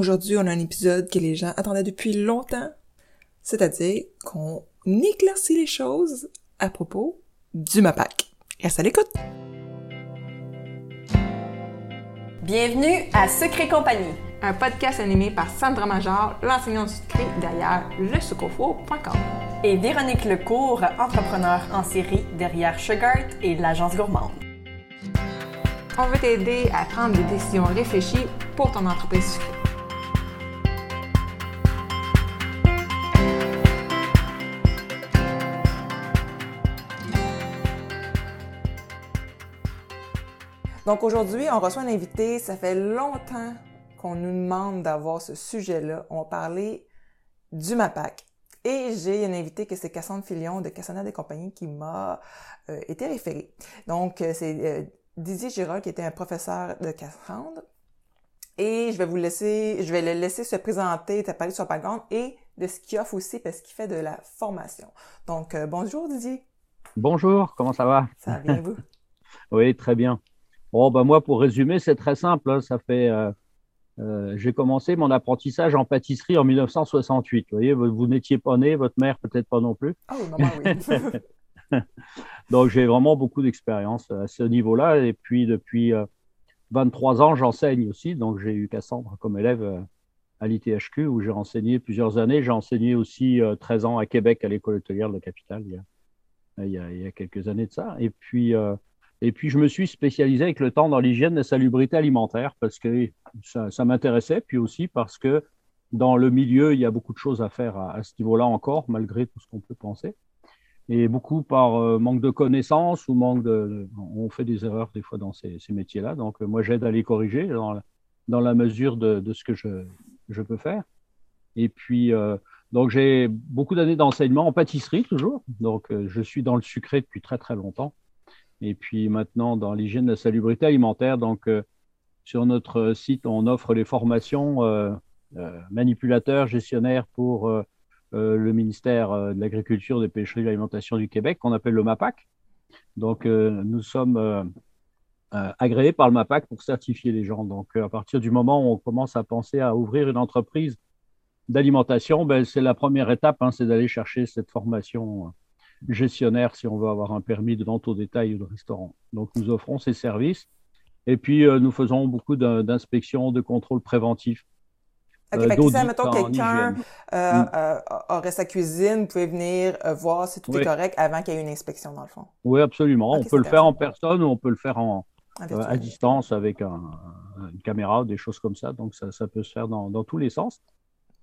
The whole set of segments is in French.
Aujourd'hui, on a un épisode que les gens attendaient depuis longtemps, c'est-à-dire qu'on éclaircit les choses à propos du MAPAC. Reste à l'écoute! Bienvenue à Secret Compagnie, un podcast animé par Sandra Major, l'enseignante du secret derrière lesucofo.com. et Véronique Lecourt, entrepreneur en série derrière Sugart et l'agence gourmande. On veut t'aider à prendre des décisions réfléchies pour ton entreprise sucrée. Donc aujourd'hui, on reçoit un invité. Ça fait longtemps qu'on nous demande d'avoir ce sujet-là. On va parler du MAPAC. Et j'ai une invité que c'est Cassandre Filion de Cassandre et compagnie qui m'a euh, été référée. Donc, euh, c'est euh, Didier Girard qui était un professeur de Cassandre. Et je vais vous laisser, je vais le laisser se présenter, te parler de son background et de ce qu'il offre aussi parce qu'il fait de la formation. Donc, euh, bonjour Didier. Bonjour, comment ça va? Ça va bien vous? Oui, très bien. Bon, ben moi, pour résumer, c'est très simple. hein. Ça fait, euh, euh, j'ai commencé mon apprentissage en pâtisserie en 1968. Vous voyez, vous, vous n'étiez pas né, votre mère peut-être pas non plus. Ah oui, maman, oui. Donc, j'ai vraiment beaucoup d'expérience à ce niveau-là. Et puis, depuis euh, 23 ans, j'enseigne aussi. Donc, j'ai eu Cassandre comme élève euh, à l'ITHQ où j'ai enseigné plusieurs années. J'ai enseigné aussi euh, 13 ans à Québec à l'école hôtelière de la capitale il y a, il y a, il y a quelques années de ça. Et puis, euh, et puis, je me suis spécialisé avec le temps dans l'hygiène et la salubrité alimentaire parce que ça, m'intéressait, puis aussi parce que dans le milieu, il y a beaucoup de choses à faire à, ce niveau-là encore, malgré tout ce qu'on peut penser. Et beaucoup par euh, manque de connaissances ou manque de... On fait des erreurs des fois dans ces, métiers-là. Donc, euh, moi, j'aide à les corriger dans la, mesure de, ce que je, peux faire. Et puis, euh, donc, j'ai beaucoup d'années d'enseignement en pâtisserie toujours. Donc, je suis dans le sucré depuis très, très longtemps. Et puis maintenant, dans l'hygiène de la salubrité alimentaire. Donc, euh, sur notre site, on offre les formations euh, euh, manipulateurs, gestionnaires pour euh, euh, le ministère euh, de l'Agriculture, des Pêcheries et de l'Alimentation du Québec, qu'on appelle le MAPAC. Donc, euh, nous sommes euh, euh, agréés par le MAPAC pour certifier les gens. Donc, euh, à partir du moment où on commence à penser à ouvrir une entreprise d'alimentation, ben, c'est la première étape, hein, c'est d'aller chercher cette formation euh, gestionnaire si on veut avoir un permis de vente au détail ou de restaurant. Donc, nous offrons ces services. Et puis, euh, nous faisons beaucoup d'in- d'inspections, de contrôles préventifs. OK, Euh, fait que si, mettons, quelqu'un euh, Mm. euh, aurait sa cuisine, vous pouvez venir voir si tout est correct avant qu'il y ait une inspection, dans le fond. Oui, absolument. On peut le faire en personne ou on peut le faire en, euh, à distance avec un- une caméra, des choses comme ça. Donc, ça, ça peut se faire dans, dans tous les sens.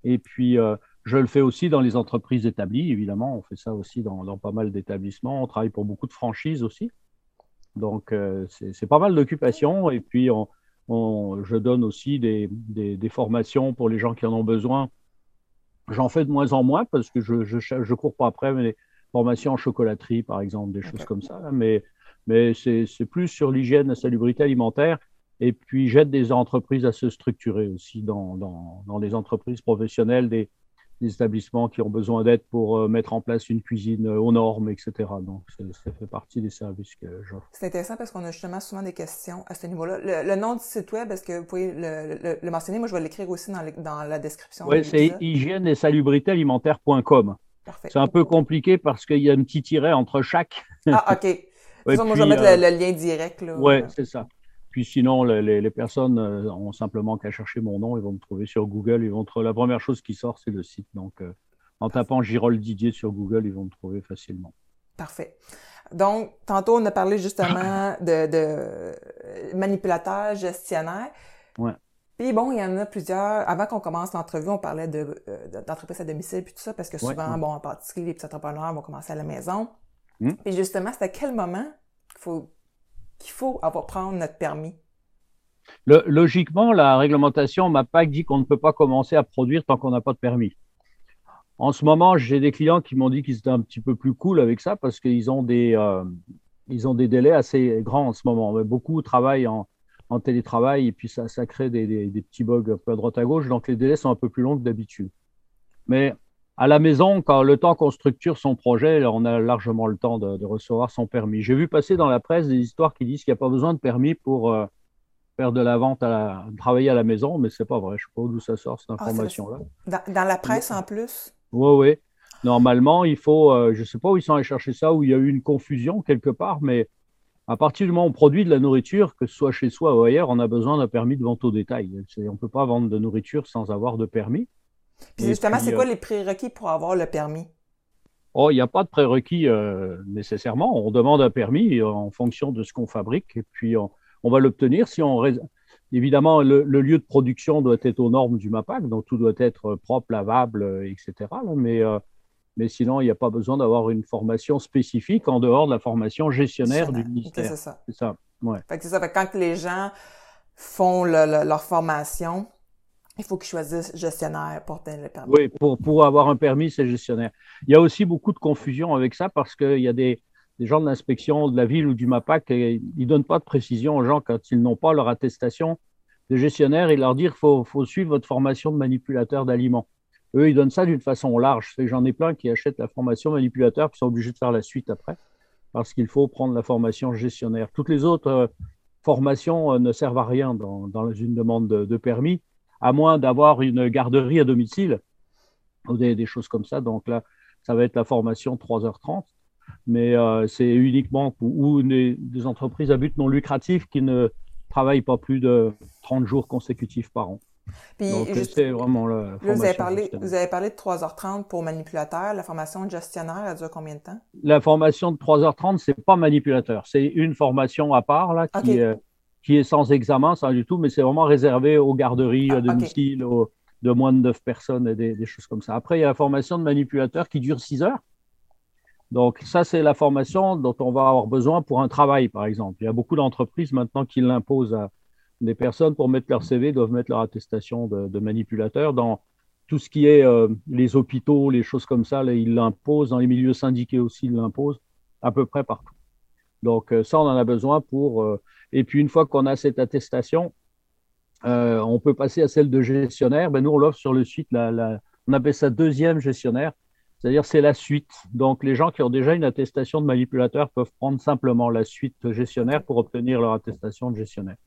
Et puis, euh, je le fais aussi dans les entreprises établies, évidemment. On fait ça aussi dans, dans pas mal d'établissements. On travaille pour beaucoup de franchises aussi. Donc, euh, c'est pas mal d'occupations. Et puis, on, on- je donne aussi des, des, des formations pour les gens qui en ont besoin. J'en fais de moins en moins parce que je cours pas après, mais des formations en chocolaterie, par exemple, des choses comme ça. Mais, mais c'est plus sur l'hygiène, la salubrité alimentaire. Et puis, j'aide des entreprises à se structurer aussi dans, dans, dans des entreprises professionnelles, des, des établissements qui ont besoin d'aide pour euh, mettre en place une cuisine euh, aux normes, etc. Donc, ça fait partie des services que j'offre. C'est intéressant parce qu'on a justement souvent des questions à ce niveau-là. Le, le nom du site web, est-ce que vous pouvez le, le- le mentionner? Moi, je vais l'écrire aussi dans, la description. de Oui, c'est hygiène et salubrité alimentaire.com. Parfait. C'est un peu compliqué parce qu'il y a un petit tiret entre chaque. Ah, OK. De toute façon, moi, je vais mettre euh, le, le lien direct. Ouais, c'est ça. Puis sinon, le- les, les personnes euh, ont simplement qu'à chercher mon nom, ils vont me trouver sur Google, ils vont trouver la première chose qui sort, c'est le site. Donc, euh, en tapant Girol Didier sur Google, ils vont me trouver facilement. Parfait. Donc, tantôt, on a parlé justement de, de manipulateur gestionnaire. Ouais. Puis bon, il y en a plusieurs. Avant qu'on commence l'entrevue, on parlait de, euh, d'entreprise à domicile puis tout ça, parce que souvent, ouais. bon, en particulier, les petits entrepreneurs vont commencer à la maison. Hmm. Puis justement, c'est à quel moment qu'il faut, qu'il faut avoir prendre notre permis? Logiquement, la réglementation MAPAC dit qu'on ne peut pas commencer à produire tant qu'on n'a pas de permis. En ce moment, j'ai des clients qui m'ont dit qu'ils étaient un petit peu plus cool avec ça parce qu'ils ont des, euh, ont des délais assez grands en ce moment. Beaucoup travaillent en, en télétravail et puis ça, ça crée des, des- des petits bugs un peu à droite à gauche. Donc les délais sont un peu plus longs que d'habitude. Mais à la maison, quand le temps qu'on structure son projet, on a largement le temps de, de recevoir son permis. J'ai vu passer dans la presse des histoires qui disent qu'il n'y a pas besoin de permis pour, euh, faire de la vente, à travailler à la maison, mais c'est pas vrai. Je sais pas d'où ça sort cette ah, information-là. dans, la presse en plus? Oui, oui. Normalement, il faut, euh, je ne sais pas où ils sont allés chercher ça, où il y a eu une confusion quelque part, mais à partir du moment où on produit de la nourriture, que ce soit chez soi ou ailleurs, on a besoin d'un permis de vente au détail. On ne peut pas vendre de nourriture sans avoir de permis. Puis justement, c'est quoi euh, les prérequis pour avoir le permis? Oh, il n'y a pas de prérequis euh, nécessairement. On demande un permis en fonction de ce qu'on fabrique et puis on, va l'obtenir si on. Évidemment, le, lieu de production doit être aux normes du MAPAC, donc tout doit être propre, lavable, etc. mais mais sinon, il n'y a pas besoin d'avoir une formation spécifique en dehors de la formation gestionnaire du ministère. c'est ça. C'est ça. Ouais. Fait que c'est ça. Fait quand les gens font leur formation, il faut qu'ils choisissent gestionnaire pour obtenir le permis. Oui, pour, pour avoir un permis, c'est gestionnaire. Il y a aussi beaucoup de confusion avec ça parce qu'il y a des, des gens de l'inspection de la ville ou du MAPAC, ils ne donnent pas de précision aux gens quand ils n'ont pas leur attestation de gestionnaire et leur dire qu'il faut, faut suivre votre formation de manipulateur d'aliments. Eux, ils donnent ça d'une façon large. J'en ai plein qui achètent la formation manipulateur qui sont obligés de faire la suite après parce qu'il faut prendre la formation gestionnaire. Toutes les autres euh, formations euh, ne servent à rien dans, une demande de, permis, à moins d'avoir une garderie à domicile ou des, choses comme ça. Donc là, ça va être la formation 3h30, mais euh, c'est uniquement pour, ou des, entreprises à but non lucratif qui ne travaillent pas plus de 30 jours consécutifs par an. Puis, c'est vraiment la vous, avez parlé, vous avez parlé de 3h30 pour manipulateur. La formation de gestionnaire, elle dure combien de temps? La formation de 3h30, c'est pas manipulateur. C'est une formation à part là, qui, qui est sans examen, sans du tout, mais c'est vraiment réservé aux garderies, à ah, domicile, de moins de 9 personnes et des, choses comme ça. Après, il y a la formation de manipulateur qui dure 6 heures. Donc, ça, c'est la formation dont on va avoir besoin pour un travail, par exemple. Il y a beaucoup d'entreprises maintenant qui l'imposent à, des personnes, pour mettre leur CV, doivent mettre leur attestation de, de manipulateur. Dans tout ce qui est euh, les hôpitaux, les choses comme ça, là, ils l'imposent. Dans les milieux syndiqués aussi, ils l'imposent à peu près partout. Donc, euh, ça, on en a besoin pour. Euh, et puis, une fois qu'on a cette attestation, on peut passer à celle de gestionnaire. Ben, nous, on l'offre sur le site. La, on appelle ça deuxième gestionnaire. C'est-à-dire, c'est la suite. Donc, les gens qui ont déjà une attestation de manipulateur peuvent prendre simplement la suite gestionnaire pour obtenir leur attestation de gestionnaire.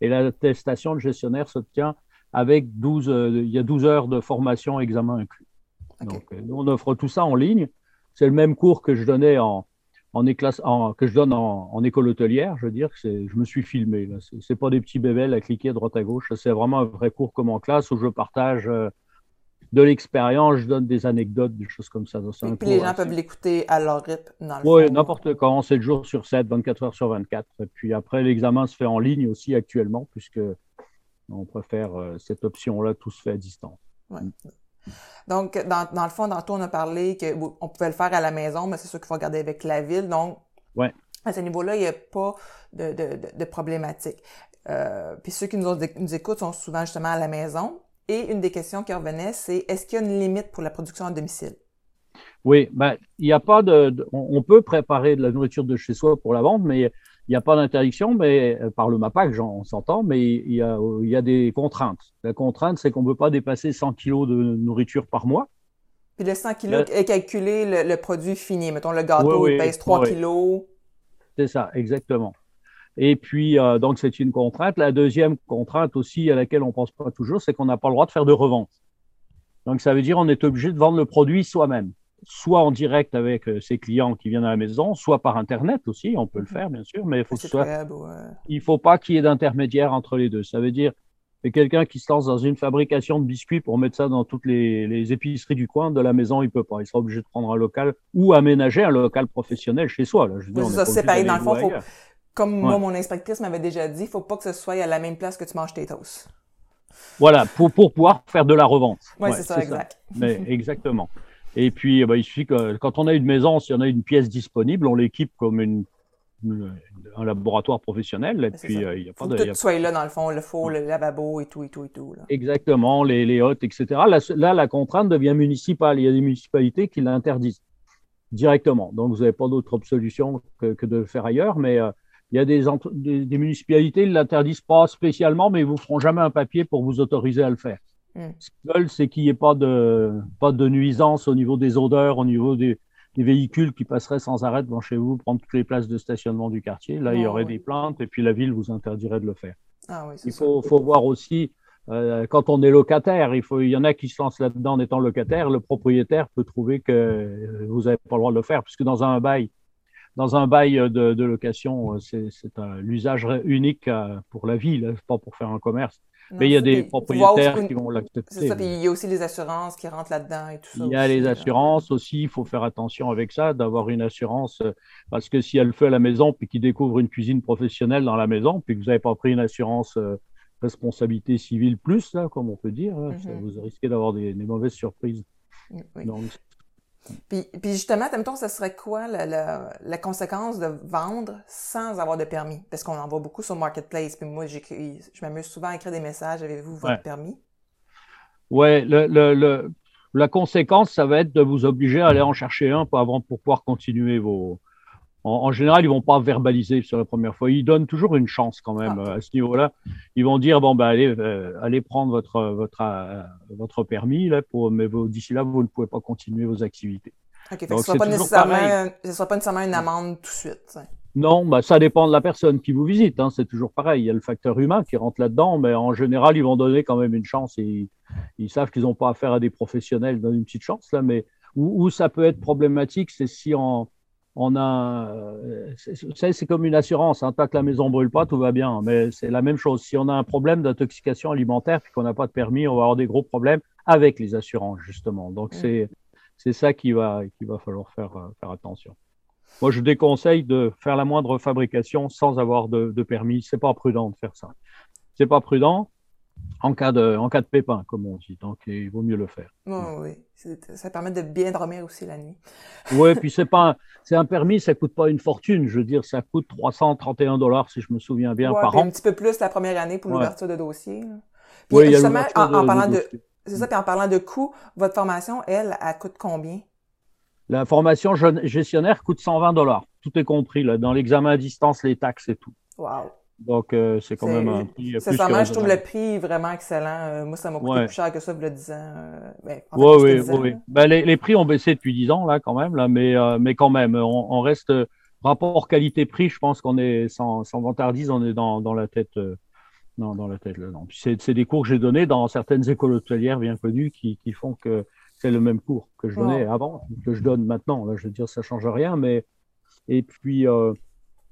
Et l'attestation de gestionnaire s'obtient avec 12, euh, il y a 12 heures de formation examen inclus. Donc, euh, nous, on offre tout ça en ligne. C'est le même cours que je donnais en, en, en que je donne en, en, école hôtelière. Je veux dire, que je me suis filmé. Ce n'est pas des petits bébés à cliquer à droite à gauche. C'est vraiment un vrai cours comme en classe où je partage euh, de l'expérience, je donne des anecdotes, des choses comme ça. Et puis les gens peuvent l'écouter à leur rythme dans le Oui, n'importe quand, 7 jours sur 7, 24 heures sur 24. Et puis après, l'examen se fait en ligne aussi actuellement, puisque on préfère euh, cette option-là, tout se fait à distance. Mm. Donc, dans, dans, le fond, dans on a parlé qu'on pouvait le faire à la maison, mais c'est sûr qu'il faut regarder avec la ville. Donc, ouais. à ce niveau-là, il n'y a pas de, de, de, problématique. Euh, puis ceux qui nous, nous écoutent sont souvent justement à la maison. Et une des questions qui revenait, c'est est-ce qu'il y a une limite pour la production à domicile? Oui, ben, il n'y a pas de, on, peut préparer de la nourriture de chez soi pour la vente, mais il n'y a pas d'interdiction, mais euh, par le MAPAC, on s'entend, mais il y, a, il y a des contraintes. La contrainte, c'est qu'on ne peut pas dépasser 100 kilos de nourriture par mois. Puis le 100 kilos est calculé le, produit fini. Mettons, le gâteau, il pèse 3 kilos. C'est ça, exactement. Et puis, euh, donc, c'est une contrainte. La deuxième contrainte aussi à laquelle on pense pas toujours, c'est qu'on n'a pas le droit de faire de revente. Donc, ça veut dire qu'on est obligé de vendre le produit soi-même, soit en direct avec euh, ses clients qui viennent à la maison, soit par Internet aussi. On peut le faire, bien sûr, mais il faut soit... il faut pas qu'il y ait d'intermédiaire entre les deux. Ça veut dire que quelqu'un qui se lance dans une fabrication de biscuits pour mettre ça dans toutes les, les, épiceries du coin de la maison, il peut pas. Il sera obligé de prendre un local ou aménager un local professionnel chez soi. Là. Je veux ça, c'est pareil. Dans le fond, faut, comme moi, mon inspectrice m'avait déjà dit, il faut pas que ce soit à la même place que tu manges tes toasts. Voilà, pour, pour pouvoir faire de la revente. Oui, ouais, c'est ça, exact. Mais, exactement. Et puis, bah, il suffit que quand on a une maison, s'il y en a une pièce disponible, on l'équipe comme une, un laboratoire professionnel. Et puis, euh, il y a pas de. Tout soit là, dans le fond, le four, le lavabo et tout, et tout, et tout. Là. Exactement, les, les hôtes, etc. Là, là, la contrainte devient municipale. Il y a des municipalités qui l'interdisent directement. Donc, vous n'avez pas d'autre solution que, que, de le faire ailleurs. Mais euh, il y a des, des, municipalités, ils ne l'interdisent pas spécialement, mais ils ne vous feront jamais un papier pour vous autoriser à le faire. Hmm. Ce qu'ils veulent, c'est qu'il n'y ait pas de, pas de nuisance au niveau des odeurs, au niveau des, des, véhicules qui passeraient sans arrêt devant chez vous, prendre toutes les places de stationnement du quartier. Là, il y aurait des plaintes et puis la ville vous interdirait de le faire. Ah oui, Il faut, faut voir aussi, euh, quand on est locataire, il, faut, il y en a qui se lancent là-dedans en étant locataire. Le propriétaire peut trouver que euh, vous n'avez pas le droit de le faire, puisque dans un bail, dans un bail de, de location, euh, c'est l'usage unique pour la ville, hein, pas pour faire un commerce. Non, Mais il y a des propriétaires qui vont C'est l'accepter. puis il y a aussi les assurances qui rentrent là-dedans et tout ça. Il y a aussi, les là. assurances aussi, il faut faire attention avec ça, d'avoir une assurance, euh, parce que si elle fait à la maison, puis qu'il découvre une cuisine professionnelle dans la maison, puis que vous n'avez pas pris une assurance euh, responsabilité civile plus, là, comme on peut dire, ça- Mhm. vous risquez d'avoir des, des mauvaises surprises. Oui. Donc, Puis, puis justement, mettons, ça serait quoi la, la, la conséquence de vendre sans avoir de permis? Parce qu'on en voit beaucoup sur Marketplace. Puis moi, j'écris, je m'amuse souvent à écrire des messages. Avez-vous votre Ouais. permis? le, le, le- la conséquence, ça va être de vous obliger à aller en chercher un pour, avant, pour pouvoir continuer vos. En, en général, ils vont pas verbaliser sur la première fois. Ils donnent toujours une chance quand même Ah. euh, à ce niveau-là. Ils vont dire bon ben allez, euh, allez prendre votre votre euh, votre permis là pour, mais d'ici là vous ne pouvez pas continuer vos activités. Donc, ce ne sera, pas nécessairement, une amende tout de suite. Non, bah, ça dépend de la personne qui vous visite. Hein, c'est toujours pareil. Il y a le facteur humain qui rentre là-dedans, mais en général, ils vont donner quand même une chance et ils, ils savent qu'ils n'ont pas affaire à des professionnels dans une petite chance là. Mais où, où ça peut être problématique, c'est si on, on a, euh, c'est- vous savez, c'est comme une assurance. Hein, tant que la maison brûle pas, tout va bien. Mais c'est la même chose. Si on a un problème d'intoxication alimentaire puis qu'on n'a pas de permis, on va avoir des gros problèmes avec les assurances justement. Donc Mm. c'est c'est ça qui va qu'il va falloir faire euh, faire attention. Moi, je déconseille de faire la moindre fabrication sans avoir de, de permis. C'est pas prudent de faire ça. C'est pas prudent en cas de, en cas de pépin, comme on dit. Donc, il vaut mieux le faire. Oui, oui. C'est- Ça permet de bien dormir aussi la nuit. Ouais, puis c'est pas, un- c'est un permis, ça coûte pas une fortune. Je veux dire, ça coûte 331 dollars si je me souviens bien Ouais, par puis an. un petit peu plus la première année pour Ouais. l'ouverture de dossier. Puis Oui, il y a justement, l'ouverture en, en de- parlant de de, dossier. c'est ça, puis en parlant de coûts, votre formation, elle, elle coûte combien? La formation gestionnaire coûte 120 dollars. Tout est compris là, dans l'examen à distance, les taxes et tout. Wow. Donc, euh, c'est quand même un prix plus que Sincèrement, je trouve le prix vraiment excellent. Euh, moi, ça m'a coûté Ouais. plus cher que ça, le 10 ans. euh, ben, en fait, Oui, plus oui, 10 ans, oui. Ben, les, les prix ont baissé depuis 10 ans, là, quand même, là, mais, euh, mais quand même, on, on reste, euh, rapport qualité-prix, je pense qu'on est, sans, sans vantardise, on est dans, dans la tête, euh, non, dans la tête, là, non. C'est, des cours que j'ai donnés dans certaines écoles hôtelières bien connues qui, qui font que c'est le même cours que je donnais avant, que je donne maintenant. Là, je veux dire, ça change rien, mais, et puis, euh,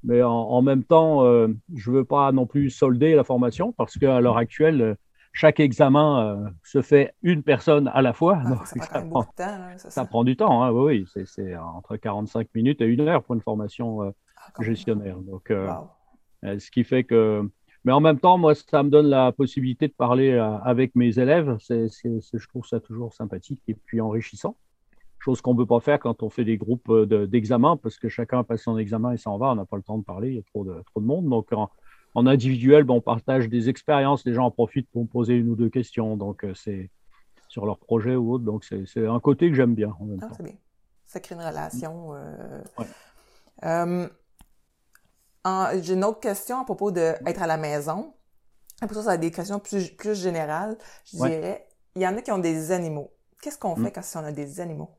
mais en, en même temps, euh, je veux pas non plus solder la formation parce qu'à l'heure actuelle, euh, chaque examen euh, se fait une personne à la fois. Ah, Donc, que ça prend ça temps. ça ça. du temps, hein, oui, oui. C'est, entre 45 minutes et une heure pour une formation euh, Ah, gestionnaire. Donc, Wow. ce qui fait que. Mais en même temps, moi, ça me donne la possibilité de parler avec mes élèves. Je trouve ça toujours sympathique et puis enrichissant. Chose qu'on ne peut pas faire quand on fait des groupes euh, de- d'examens parce que chacun passe son examen et s'en va. On n'a pas le temps de parler, il y a trop de, trop de monde. Donc, en, en individuel, ben, on partage des expériences. Les gens en profitent pour me poser une ou deux questions. Donc, euh, c'est sur leur projet ou autre. Donc, c'est, un côté que j'aime bien en même Ah, temps. c'est bien. Ça crée une relation. euh. Ouais. Euh, J'ai une autre question à propos d'être à la maison. Après ça, ça a des questions plus, plus générales. Je Ouais. dirais, il y en a qui ont des animaux. Qu'est-ce qu'on Mm. fait quand on a des animaux?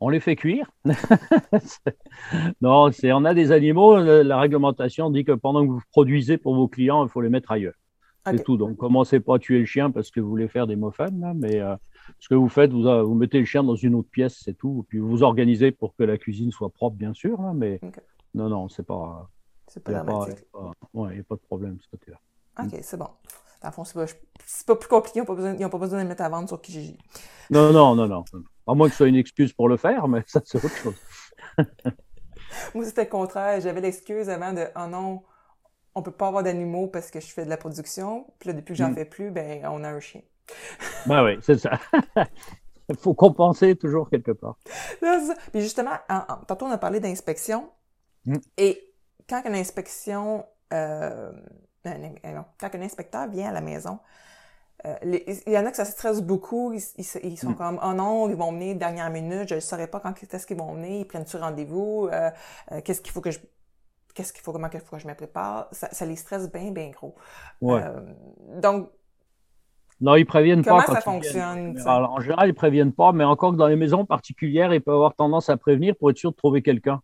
On les fait cuire. non, c'est on a des animaux. La réglementation dit que pendant que vous produisez pour vos clients, il faut les mettre ailleurs. C'est tout. Donc, commencez pas à tuer le chien parce que vous voulez faire des là, mais euh, ce que vous faites, vous, euh, vous mettez le chien dans une autre pièce, c'est tout. Puis vous vous organisez pour que la cuisine soit propre, bien sûr, là, mais Ok. non, non, c'est pas. C'est Il pas n'y dramatique. y a pas- ouais, y a pas de problème de ce côté-là. OK, c'est bon. Dans le fond, c'est pas, plus compliqué. Ils n'ont pas, besoin- pas de mettre à vendre sur Kijiji. Non, non, non, non. À moins que ce soit une excuse pour le faire, mais ça, c'est autre chose. Moi, c'était le contraire. J'avais l'excuse avant de « Oh non, on peut pas avoir d'animaux parce que je fais de la production. » Puis là, depuis que j'en Mm. fais plus, ben on a un chien. Ben oui, c'est ça. Il faut compenser toujours quelque part. Ça. Puis justement, en- en- tantôt on a parlé d'inspection. Mm. Et quand une inspection, euh, un- un- non, quand un inspecteur vient à la maison, euh, les- il y en a que ça stresse beaucoup. Ils, ils- ils sont Mm. comme oh non, ils vont venir dernière minute. Je ne saurais pas quand est-ce qu'ils vont venir. Ils prennent-tu rendez-vous Euh, euh, Qu'est-ce qu'il faut que je Qu'est-ce qu'il faut comment qu'il faut que je me prépare? Ça, ça les stresse bien bien gros. Ouais. Donc Non, ils préviennent Comment pas. quand ça viennent. fonctionne, En ça? général, en général, ils préviennent pas, mais encore que dans les maisons particulières, ils peuvent avoir tendance à prévenir pour être sûr de trouver quelqu'un.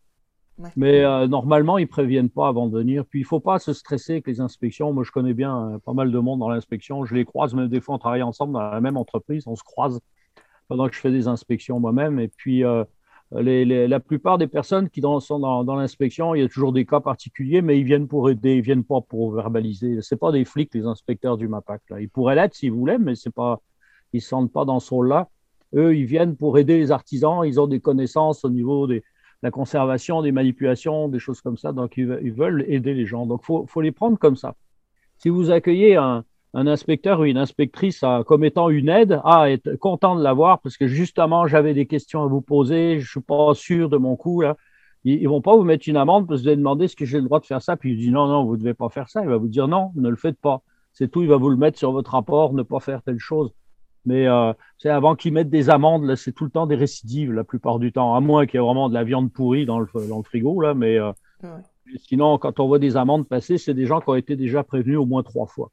Mais euh, normalement, ils préviennent pas avant de venir. Puis il faut pas se stresser avec les inspections. Moi, je connais bien euh, pas mal de monde dans l'inspection. Je les croise, même des fois, on travaille ensemble dans la même entreprise. On se croise pendant que je fais des inspections moi-même. Et puis, euh, la plupart des personnes qui sont dans, l'inspection, il y a toujours des cas particuliers, mais ils viennent pour aider, ils viennent pas pour verbaliser. C'est pas des flics, les inspecteurs du MAPAC. Ils pourraient l'être s'ils voulaient, mais c'est pas, ils se sentent pas dans ce rôle-là. Eux, ils viennent pour aider les artisans. Ils ont des connaissances au niveau des la conservation, des manipulations, des choses comme ça. Donc, ils, veulent aider les gens. Donc, il faut, les prendre comme ça. Si vous accueillez un, inspecteur ou une inspectrice comme étant une aide, ah, être content de l'avoir parce que justement, j'avais des questions à vous poser, je suis pas sûr de mon coup, là. Ils, ne vont pas vous mettre une amende parce que vous allez demander est-ce que j'ai le droit de faire ça, puis il dit non, non, vous devez pas faire ça. Il va vous dire non, ne le faites pas. C'est tout, il va vous le mettre sur votre rapport, ne pas faire telle chose. Mais euh, avant qu'ils mettent des amendes, c'est tout le temps des récidives la plupart du temps, à moins qu'il y ait vraiment de la viande pourrie dans le, dans le frigo. Là, mais euh, sinon, quand on voit des amendes passer, c'est des gens qui ont été déjà prévenus au moins trois fois.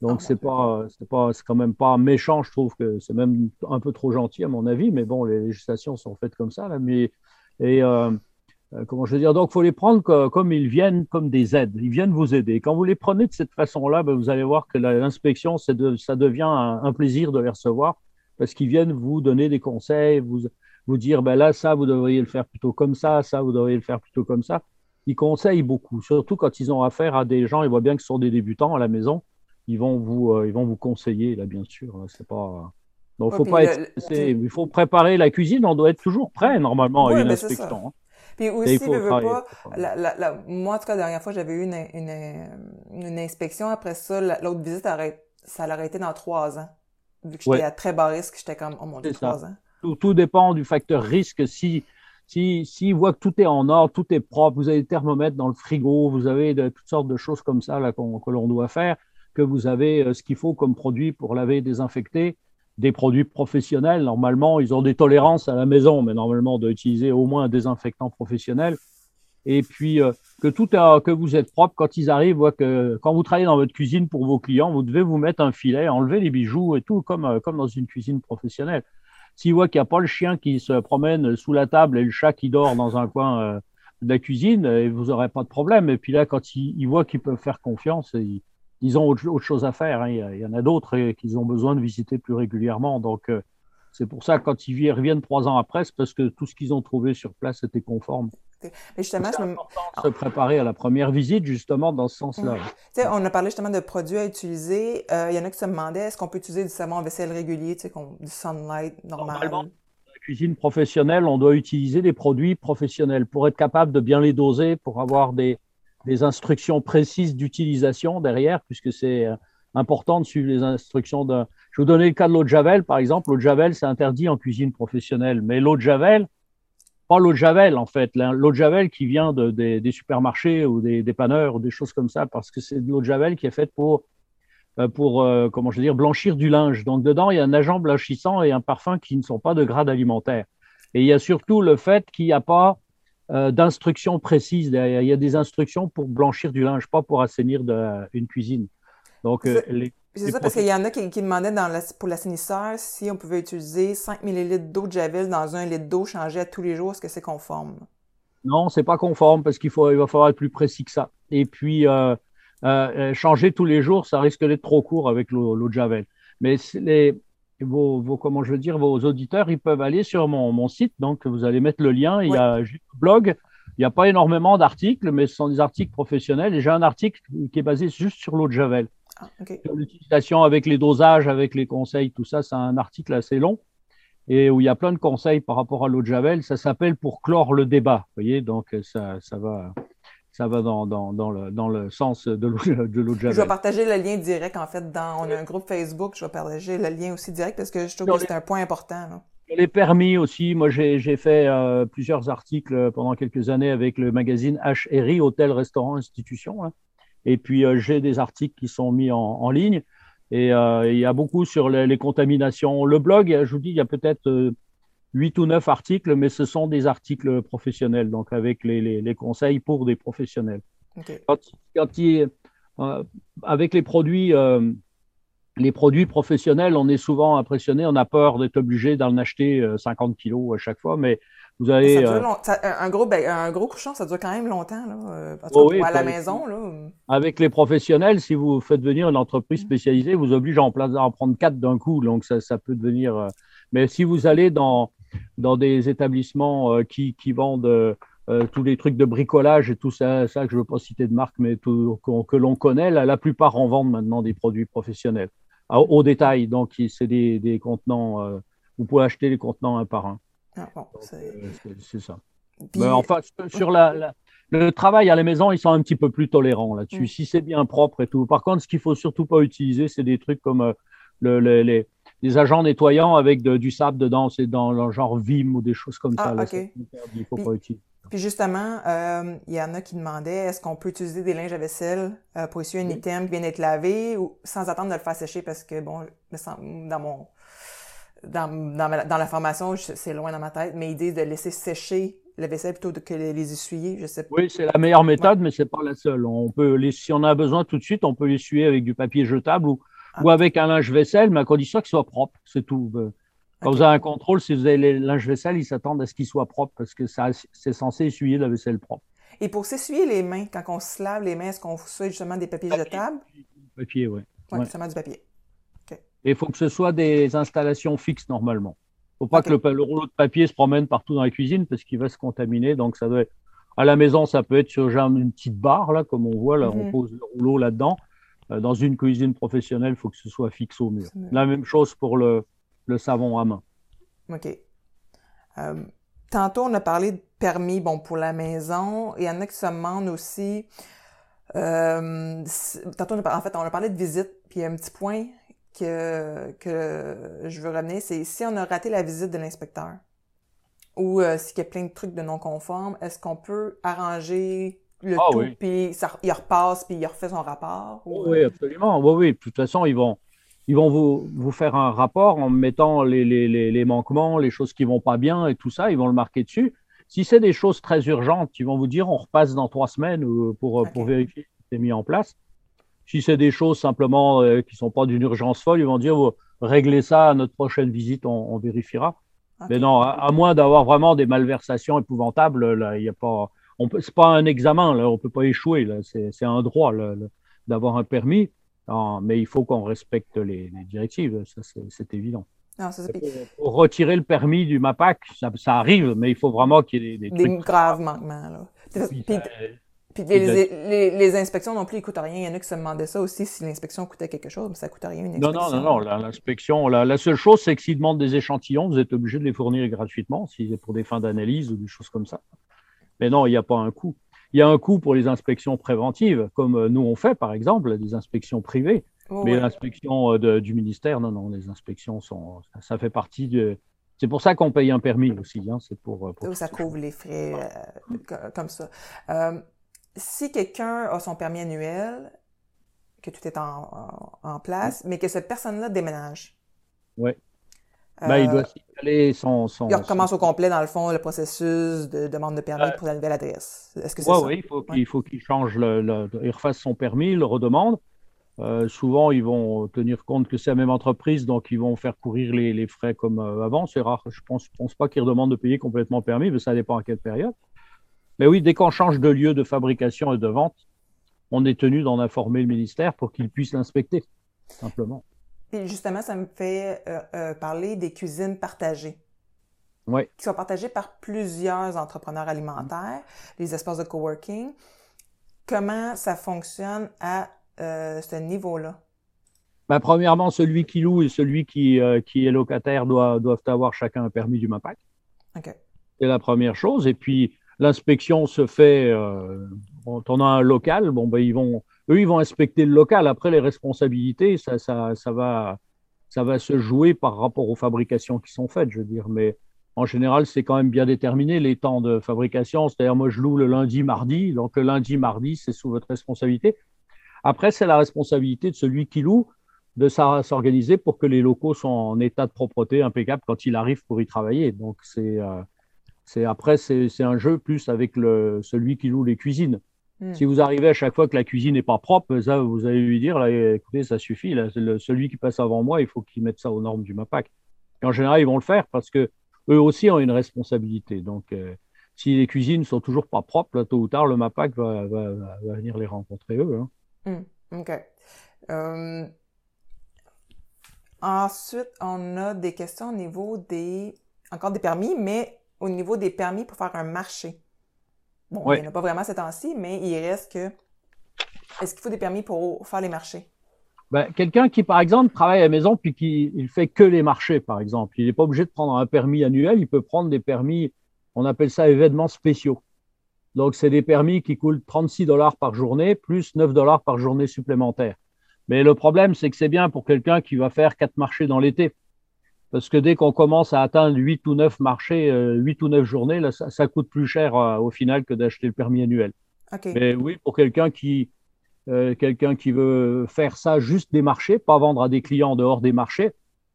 Donc ah, c'est pas, c'est pas, c'est quand même pas méchant. Je trouve que c'est même un peu trop gentil à mon avis. Mais bon, les législations sont faites comme ça. Là, mais et euh, euh, comment je veux dire, donc il faut les prendre comme, ils viennent, comme des aides. Ils viennent vous aider. Quand vous les prenez de cette façon-là, ben, vous allez voir que l'inspection, ça devient un, plaisir de les recevoir parce qu'ils viennent vous donner des conseils, vous, vous dire, ben là, ça, vous devriez le faire plutôt comme ça, ça, vous devriez le faire plutôt comme ça. Ils conseillent beaucoup, surtout quand ils ont affaire à des gens, ils voient bien que ce sont des débutants à la maison, ils vont vous, euh, ils vont vous conseiller, là, bien sûr. C'est pas. Donc, faut pas être, il faut préparer la cuisine, on doit être toujours prêt, normalement, à une inspection. Puis aussi, veux, veux pas, la, la, la, moi, en tout cas, la dernière fois, j'avais eu une, une, une, inspection. Après ça, l'autre visite, ça aurait été dans trois ans. Vu que j'étais à très bas risque, j'étais comme, oh mon dieu, trois ans. Tout, tout, dépend du facteur risque. Si, si, si voit que tout est en ordre, tout est propre, vous avez des thermomètres dans le frigo, vous avez de, toutes sortes de choses comme ça là, que l'on doit faire, que vous avez euh, ce qu'il faut comme produit pour laver et désinfecter, des produits professionnels. Normalement, ils ont des tolérances à la maison, mais normalement, d'utiliser au moins un désinfectant professionnel. Et puis, euh, que tout que vous êtes propre quand ils arrivent, que quand vous travaillez dans votre cuisine pour vos clients, vous devez vous mettre un filet, enlever les bijoux et tout, comme, euh, comme dans une cuisine professionnelle. S'ils voient qu'il n'y a pas le chien qui se promène sous la table et le chat qui dort dans un coin euh, de la cuisine, vous n'aurez pas de problème. Et puis là, quand ils, ils voient qu'ils peuvent faire confiance, ils, ils ont autre, chose à faire. Hein. Il, y en a d'autres euh, qu'ils ont besoin de visiter plus régulièrement. Donc, euh, c'est pour ça que quand ils reviennent trois ans après, c'est parce que tout ce qu'ils ont trouvé sur place était conforme. Mais justement, c'est important de se préparer à la première visite, justement, dans ce sens-là. On a parlé justement de produits à utiliser. Euh, il y en a qui se demandaient, est-ce qu'on peut utiliser du savon à vaisselle régulier, du sunlight normal? Normalement, dans la cuisine professionnelle, on doit utiliser des produits professionnels pour être capable de bien les doser, pour avoir des, des instructions précises d'utilisation derrière, puisque c'est euh, important de suivre les instructions. Je vais vous donner le cas de l'eau de Javel, par exemple. L'eau de Javel, c'est interdit en cuisine professionnelle, mais l'eau de Javel, pas l'eau de Javel en fait, l'eau de Javel qui vient de, des, supermarchés ou des dépanneurs ou des choses comme ça, parce que c'est de l'eau de Javel qui est faite pour, euh, euh, comment je dire, blanchir du linge. Donc dedans, il y a un agent blanchissant et un parfum qui ne sont pas de grade alimentaire. Et il y a surtout le fait qu'il n'y a pas euh, d'instructions précises derrière. Il y a des instructions pour blanchir du linge, pas pour assainir de, une cuisine. Donc, euh, c'est ça, parce qu'il y en a qui, demandaient dans pour l'assainisseur si on pouvait utiliser 5 ml d'eau de Javel dans un litre d'eau changé à tous les jours. Est-ce que c'est conforme? Non, c'est pas conforme parce qu'il faut, il va falloir être plus précis que ça. Et puis, euh, changer tous les jours, ça risque d'être trop court avec l'eau de Javel. Mais les, vos, comment je veux dire, vos auditeurs, ils peuvent aller sur mon, mon site. Donc, vous allez mettre le lien. Il y a un blog. Il n'y a pas énormément d'articles, mais ce sont des articles professionnels. Et j'ai un article qui est basé juste sur l'eau de Javel. Ah, l'utilisation avec les dosages, avec les conseils, tout ça, c'est un article assez long et où il y a plein de conseils par rapport à l'eau de Javel. Ça s'appelle pour clore le débat. Vous voyez, donc ça, ça va ça va dans, dans, dans, le, dans le sens de l'eau de Javel. Je vais partager le lien direct, en fait, dans, on a un groupe Facebook, je vais partager le lien aussi direct parce que je trouve que c'est un point important. Les permis aussi, moi j'ai fait euh, plusieurs articles pendant quelques années avec le magazine HRI, Hôtel, Restaurant, Institution. Hein. Et puis euh, j'ai des articles qui sont mis en, en ligne. Et euh, il y a beaucoup sur les, les, contaminations. Le blog, je vous dis, il y a peut-être huit ou neuf articles, mais ce sont des articles professionnels, donc avec les, les, les conseils pour des professionnels. Quand, quand il, euh, avec les produits, euh, les produits professionnels, on est souvent impressionné, on a peur d'être obligé d'en acheter 50 euh, kilos à chaque fois, mais Vous avez, Ça dure long- ça- un, gros, ben, un gros couchon, ça dure quand même longtemps. Là, tout Oh oui, à la maison. Là. avec les professionnels, si vous faites venir une entreprise Mm. spécialisée, vous oblige à en, à en prendre quatre d'un coup. Donc, ça, ça peut devenir. Mais si vous allez dans, dans des établissements euh, qui, qui vendent euh, euh, tous les trucs de bricolage et tout ça, ça que je ne veux pas citer de marque, mais tout, que l'on connaît, la, la plupart en vendent maintenant des produits professionnels au, au détail. Donc, c'est des, des contenants. vous pouvez acheter les contenants un par un. Ah, bon, c'est- ça. Puis- enfin, sur- la, la- le travail à la maison, ils sont un petit peu plus tolérants là-dessus. Mm. Si c'est bien propre et tout. Par contre, ce qu'il faut surtout pas utiliser, c'est des trucs comme euh, le- le- les, les agents nettoyants avec de- du sable dedans. C'est dans le genre Vim ou des choses comme Ah, ça. là. ok. C'est interdit, Il faut Puis- pas utiliser. Puis justement, euh, il y en a qui demandaient est-ce qu'on peut utiliser des linges à vaisselle euh, pour essuyer un Oui. item qui vient d'être lavé ou sans attendre de le faire sécher parce que bon, dans mon dans, dans, ma- dans la formation, c'est loin dans ma tête, mais ils disent de laisser sécher la vaisselle plutôt que de les essuyer. Je sais pas. Oui, c'est la meilleure méthode, mais c'est pas la seule. On peut les, si on a besoin tout de suite, on peut l'essuyer avec du papier jetable ou. Ou avec un linge-vaisselle, mais à condition qu'il soit propre. C'est tout. Euh, Quand vous avez un contrôle, si vous avez les linge-vaisselle, ils s'attendent à ce qu'il soit propre parce que c'est censé essuyer la vaisselle propre. Et pour s'essuyer les mains, quand on se lave les mains, est-ce qu'on fait justement des papiers Papier. jetables? Papier, oui. Oui, Ouais. seulement du papier. Et il faut que ce soit des installations fixes normalement. Il ne faut pas que le, rouleau de papier se promène partout dans la cuisine parce qu'il va se contaminer. Donc, ça doit être... À la maison, ça peut être sur genre une petite barre, là, comme on voit, là, on Mhm. pose le rouleau là-dedans. Euh, Dans une cuisine professionnelle, il faut que ce soit fixe au mur. La même chose pour le, le savon à main. OK. Euh, tantôt, on a parlé de permis, bon, pour la maison. Il y en a qui se demandent aussi. euh, tantôt, on a en fait, on a parlé de visite, puis il y a un petit point que, que je veux ramener, c'est si on a raté la visite de l'inspecteur ou euh, s'il y a plein de trucs de non-conformes, est-ce qu'on peut arranger le Ah tout, oui. puis ça, il repasse, puis il refait son rapport? ou, Oui, euh, absolument. Oui, oui. De toute façon, ils vont, ils vont vous, vous faire un rapport en mettant les, les, les, les manquements, les choses qui vont pas bien et tout ça. Ils vont le marquer dessus. Si c'est des choses très urgentes, ils vont vous dire on repasse dans trois semaines euh, pour, Ok. pour vérifier si c'est mis en place. Si c'est des choses simplement euh, qui sont pas d'une urgence folle, ils vont dire oh, réglez ça à notre prochaine visite, on, on vérifiera. Mais non, à, à moins d'avoir vraiment des malversations épouvantables, il y a pas, on peut, c'est pas un examen, là, on peut pas échouer, là, c'est, c'est un droit là, d'avoir un permis, mais il faut qu'on respecte les, les directives, ça c'est, c'est évident. Non, ça. Pour, pour retirer le permis du MAPAC, ça, ça arrive, mais il faut vraiment qu'il y ait des, des des trucs. graves manquements, là. Puis, Puis, Puis Puis les, les, les inspections non plus, ils coûtent rien. Il y en a qui se demandaient ça aussi, si l'inspection coûtait quelque chose, mais ça coûte rien, une Non, inspection. non, non, non, la- l'inspection, la, la seule chose, c'est que s'ils demandent des échantillons, vous êtes obligé de les fournir gratuitement, si c'est pour des fins d'analyse ou des choses comme ça. Mais non, il n'y a pas un coût. Il y a un coût pour les inspections préventives, comme euh, nous on fait, par exemple, des inspections privées. Oh, Mais ouais. l'inspection euh, du ministère, non, non, les inspections sont, ça, ça fait partie de. C'est pour ça qu'on paye un permis aussi, hein, c'est pour. euh, pour Ça, ça couvre les frais euh, co- comme ça. Euh, si quelqu'un a son permis annuel, que tout est en, en, place, mais que cette personne-là déménage. Ouais. Ben, il euh, doit signaler son. son il recommence au complet, dans le fond, le processus de demande de permis Ouais. pour la nouvelle adresse. Est-ce que c'est Ouais, ça? ouais, il faut qu'il Ouais. change, le, le- il refasse son permis, il le redemande. Euh, souvent, ils vont tenir compte que c'est la même entreprise, donc ils vont faire courir les, les frais comme euh, avant. C'est rare, je pense, je pense pas qu'ils redemandent de payer complètement le permis, mais ça dépend à quelle période. Mais oui, dès qu'on change de lieu de fabrication et de vente, on est tenu d'en informer le ministère pour qu'il puisse l'inspecter, simplement. Puis justement, ça me fait euh, euh, parler des cuisines partagées. Ouais. Qui sont partagées par plusieurs entrepreneurs alimentaires, les espaces de coworking. Comment ça fonctionne à euh, ce niveau-là? Ben, premièrement, celui qui loue et celui qui, qui est locataire doivent, doivent avoir chacun un permis du MAPAC. OK. C'est la première chose. Et puis, l'inspection se fait, quand on a un local, bon, ben, ils vont, eux, ils vont inspecter le local. Après, les responsabilités, ça, va, se jouer par rapport aux fabrications qui sont faites, je veux dire. Mais en général, c'est quand même bien déterminé les temps de fabrication. C'est-à-dire, moi, je loue le lundi, mardi. Donc, le lundi, mardi, c'est sous votre responsabilité. Après, c'est la responsabilité de celui qui loue de s'organiser pour que les locaux soient en état de propreté impeccable quand il arrive pour y travailler. Donc, c'est. euh, après, c'est un jeu plus avec celui qui loue les cuisines. Hmm. Si vous arrivez à chaque fois que la cuisine n'est pas propre, ça, vous allez lui dire, là, écoutez, ça suffit. Là, le- celui qui passe avant moi, il faut qu'il mette ça aux normes du MAPAC. Et en général, ils vont le faire parce que eux aussi ont une responsabilité. Donc, euh, si les cuisines sont toujours pas propres, tôt ou tard, le MAPAC va, va, va venir les rencontrer eux. Hein. Hmm, OK. Euh, ensuite, on a des questions au niveau des, encore des permis, mais au niveau des permis pour faire un marché. Bon, il n'y en a pas vraiment ces temps-ci, mais il reste que, est-ce qu'il faut des permis pour faire les marchés? Ben, quelqu'un qui, par exemple, travaille à la maison puis qui il fait que les marchés, par exemple, il n'est pas obligé de prendre un permis annuel, il peut prendre des permis, on appelle ça événements spéciaux. Donc, c'est des permis qui coûtent 36 dollars par journée plus 9 dollars par journée supplémentaire. Mais le problème, c'est que c'est bien pour quelqu'un qui va faire quatre marchés dans l'été. Parce que dès qu'on commence à atteindre 8 ou 9 marchés, 8 euh, ou 9 journées, là, ça, coûte plus cher euh, au final que d'acheter le permis annuel. Mais oui, pour quelqu'un qui, euh, quelqu'un qui veut faire ça juste des marchés, pas vendre à des clients en dehors des marchés,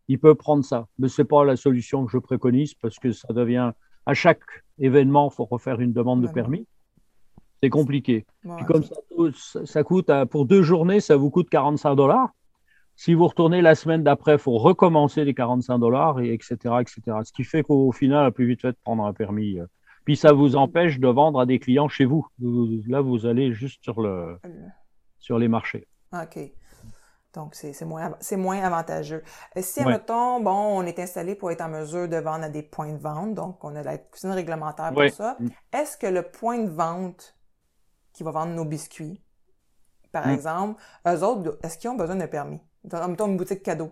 il peut prendre ça. Mais ce n'est pas la solution que je préconise parce que ça devient, à chaque événement, il faut refaire une demande de permis. C'est compliqué. comme ça, ça, coûte, pour deux journées, ça vous coûte 45 dollars. Si vous retournez la semaine d'après, il faut recommencer les 45 dollars, et etc., etc. Ce qui fait qu'au final, plus vite fait de prendre un permis. Euh. Puis ça vous empêche de vendre à des clients chez vous. Là, vous allez juste sur le, sur les marchés. OK. Donc, c'est moins, moins avantageux. Euh, si, admettons, bon, on est installé pour être en mesure de vendre à des points de vente, donc on a la cuisine réglementaire pour ça, mm. est-ce que le point de vente qui va vendre nos biscuits, par mm. exemple, eux autres, est-ce qu'ils ont besoin d'un permis? Mettons une boutique cadeau.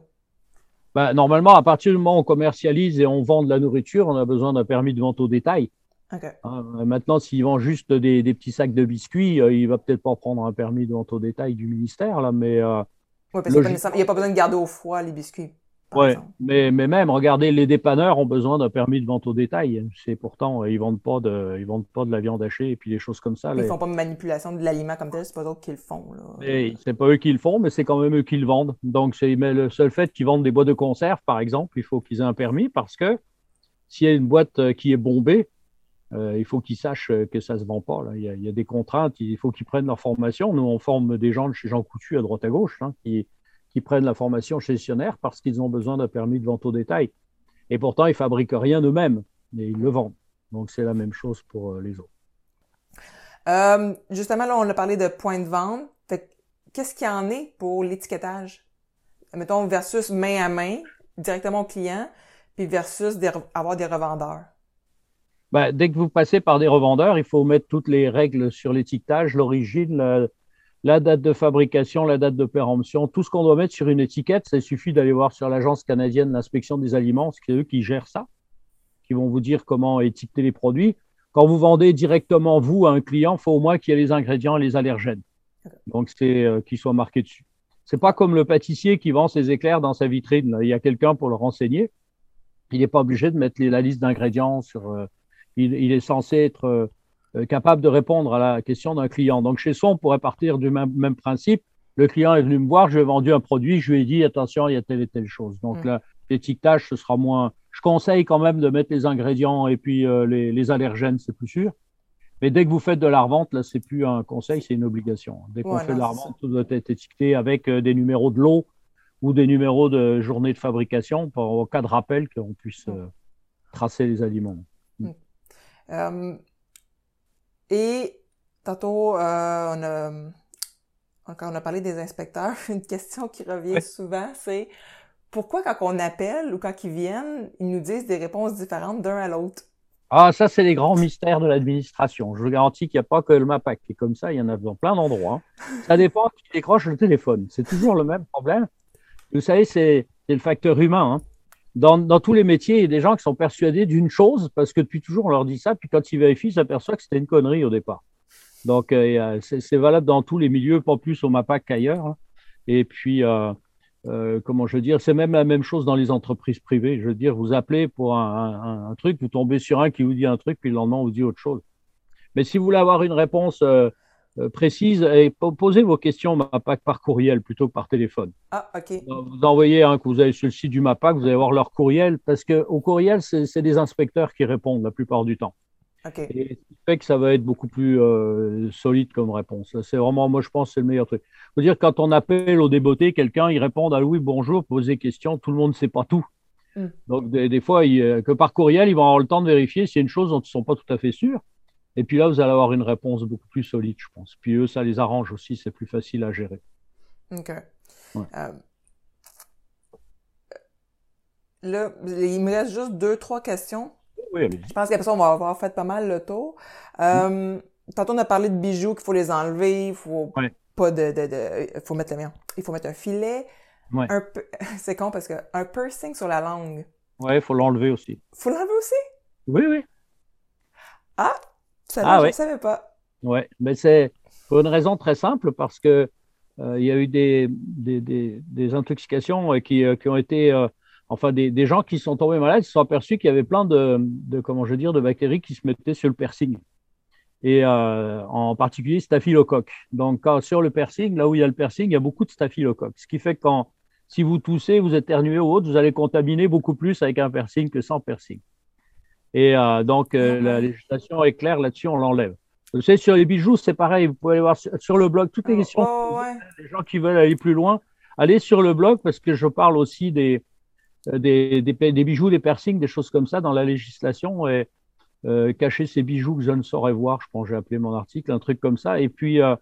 Ben, normalement, à partir du moment où on commercialise et on vend de la nourriture, on a besoin d'un permis de vente au détail. Hein, maintenant, s'il vend juste des, petits sacs de biscuits, il euh, il va peut-être pas prendre un permis de vente au détail du ministère, là, mais. Euh, oui, parce qu'il n'y a pas besoin de garder au froid les biscuits. Oui, mais, mais même, regardez, les dépanneurs ont besoin d'un permis de vente au détail. C'est pourtant, euh, ils vendent pas de, ils vendent pas de la viande hachée et puis des choses comme ça. Ils ne font pas de manipulation de l'aliment comme tel, c'est pas eux qui le font. C'est pas eux qui le font, mais c'est quand même eux qui le vendent. Donc, c'est mais le seul fait qu'ils vendent des boîtes de conserve, par exemple, il faut qu'ils aient un permis parce que s'il y a une boîte qui est bombée, euh, il faut qu'ils sachent euh, que ça ne se vend pas. Là. Il, y a, des contraintes, il faut qu'ils prennent leur formation. Nous, on forme des gens chez Jean Coutu à droite à gauche hein, qui, qui, prennent la formation chez gestionnaire parce qu'ils ont besoin d'un permis de vente au détail. Et pourtant, ils fabriquent rien eux-mêmes, mais ils le vendent. Donc, c'est la même chose pour euh, les autres. justement, là, on a parlé de points de vente. Qu'est-ce qu'il y en est pour l'étiquetage? Mettons, versus main à main, directement au client, puis versus avoir des revendeurs. Ben, dès que vous passez par des revendeurs, il faut mettre toutes les règles sur l'étiquetage, l'origine, la, date de fabrication, la date de péremption, tout ce qu'on doit mettre sur une étiquette. Ça suffit d'aller voir sur l'Agence canadienne d'inspection des aliments, c'est eux qui gèrent ça, qui vont vous dire comment étiqueter les produits. Quand vous vendez directement, vous, à un client, il faut au moins qu'il y ait les ingrédients et les allergènes. Donc, c'est euh, qu'ils soient marqués dessus. C'est pas comme le pâtissier qui vend ses éclairs dans sa vitrine. Il y a quelqu'un pour le renseigner. Il n'est pas obligé de mettre la liste d'ingrédients sur, euh, il, est censé être euh, capable de répondre à la question d'un client. Donc chez soi, on pourrait partir du même, principe. Le client est venu me voir, je lui ai vendu un produit, je lui ai dit attention, il y a telle et telle chose. Donc mm. l'étiquetage, ce sera moins. Je conseille quand même de mettre les ingrédients et puis euh, les, allergènes, c'est plus sûr. Mais dès que vous faites de la revente, là, c'est plus un conseil, c'est une obligation. Dès qu'on fait de la revente, tout doit être étiqueté avec euh, des numéros de l'eau ou des numéros de journée de fabrication pour, au cas de rappel qu'on puisse tracer les aliments. Euh, et tantôt, euh, on a, quand on a parlé des inspecteurs, une question qui revient souvent, c'est pourquoi quand on appelle ou quand ils viennent, ils nous disent des réponses différentes d'un à l'autre? Ah, ça, c'est les grands mystères de l'administration. Je vous garantis qu'il n'y a pas que le MAPAC qui est comme ça, il y en a dans plein d'endroits. Ça dépend qui décroche le téléphone. C'est toujours le même problème. Vous savez, c'est le facteur humain. Hein dans, tous les métiers, il y a des gens qui sont persuadés d'une chose parce que depuis toujours on leur dit ça, puis quand ils vérifient, ils s'aperçoivent que c'était une connerie au départ. Donc euh, c'est valable dans tous les milieux, pas plus au MAPAC qu'ailleurs. Hein. Et puis, euh, euh, comment je veux dire, c'est même la même chose dans les entreprises privées. Je veux dire, vous appelez pour un, truc, vous tombez sur un qui vous dit un truc, puis le lendemain on vous dit autre chose. Mais si vous voulez avoir une réponse précise et posez vos questions au MAPAC par courriel plutôt que par téléphone. Ah, OK. Vous envoyez un que vous avez sur le site du MAPAC, vous allez voir leur courriel parce qu'au courriel, c'est des inspecteurs qui répondent la plupart du temps. OK. Et ce qui fait que ça va être beaucoup plus euh, solide comme réponse. C'est vraiment, moi, je pense c'est le meilleur truc. Il faut dire, quand on appelle au débeauté quelqu'un, il répond à oui, bonjour, posez question, tout le monde ne sait pas tout. Mm. Donc, des, fois, que par courriel, ils vont avoir le temps de vérifier s'il y a une chose dont ils ne sont pas tout à fait sûrs. Et puis là, vous allez avoir une réponse beaucoup plus solide, je pense. Puis eux, ça les arrange aussi, c'est plus facile à gérer. OK. Euh, là, il me reste juste deux, trois questions. Oui, Je pense qu'après ça, on va avoir fait pas mal le tour. Euh, Tantôt, on a parlé de bijoux qu'il faut les enlever, il faut pas de, de, de, faut mettre le mien. Il faut mettre un filet. Ouais. Un c'est con parce que un piercing sur la langue. Ouais, il faut l'enlever aussi. Faut l'enlever aussi? Oui, oui. Ah, ça ah, je ouais. ne savais pas. Ouais, mais c'est pour une raison très simple parce que euh, il y a eu des, des, des, des intoxications euh, qui, euh, qui ont été euh, enfin des, des, gens qui sont tombés malades, se sont aperçus qu'il y avait plein de, de comment je veux dire de bactéries qui se mettaient sur le piercing et en particulier staphylocoque. Donc, quand, sur le piercing, là où il y a le piercing, il y a beaucoup de staphylocoque. Ce qui fait que quand, si vous toussez, vous éternuez ou autre, vous allez contaminer beaucoup plus avec un piercing que sans piercing. Et euh, donc, euh, la législation est claire là-dessus, on l'enlève. Vous savez, sur les bijoux, c'est pareil. Vous pouvez aller voir sur, sur le blog toutes les questions. Oh, ouais. Les gens qui veulent aller plus loin, allez sur le blog parce que je parle aussi des, des, des, des bijoux, des piercings, des choses comme ça dans la législation. Et, euh, cacher ses bijoux que je ne saurais voir, je pense j'ai appelé mon article, un truc comme ça. Et puis, euh,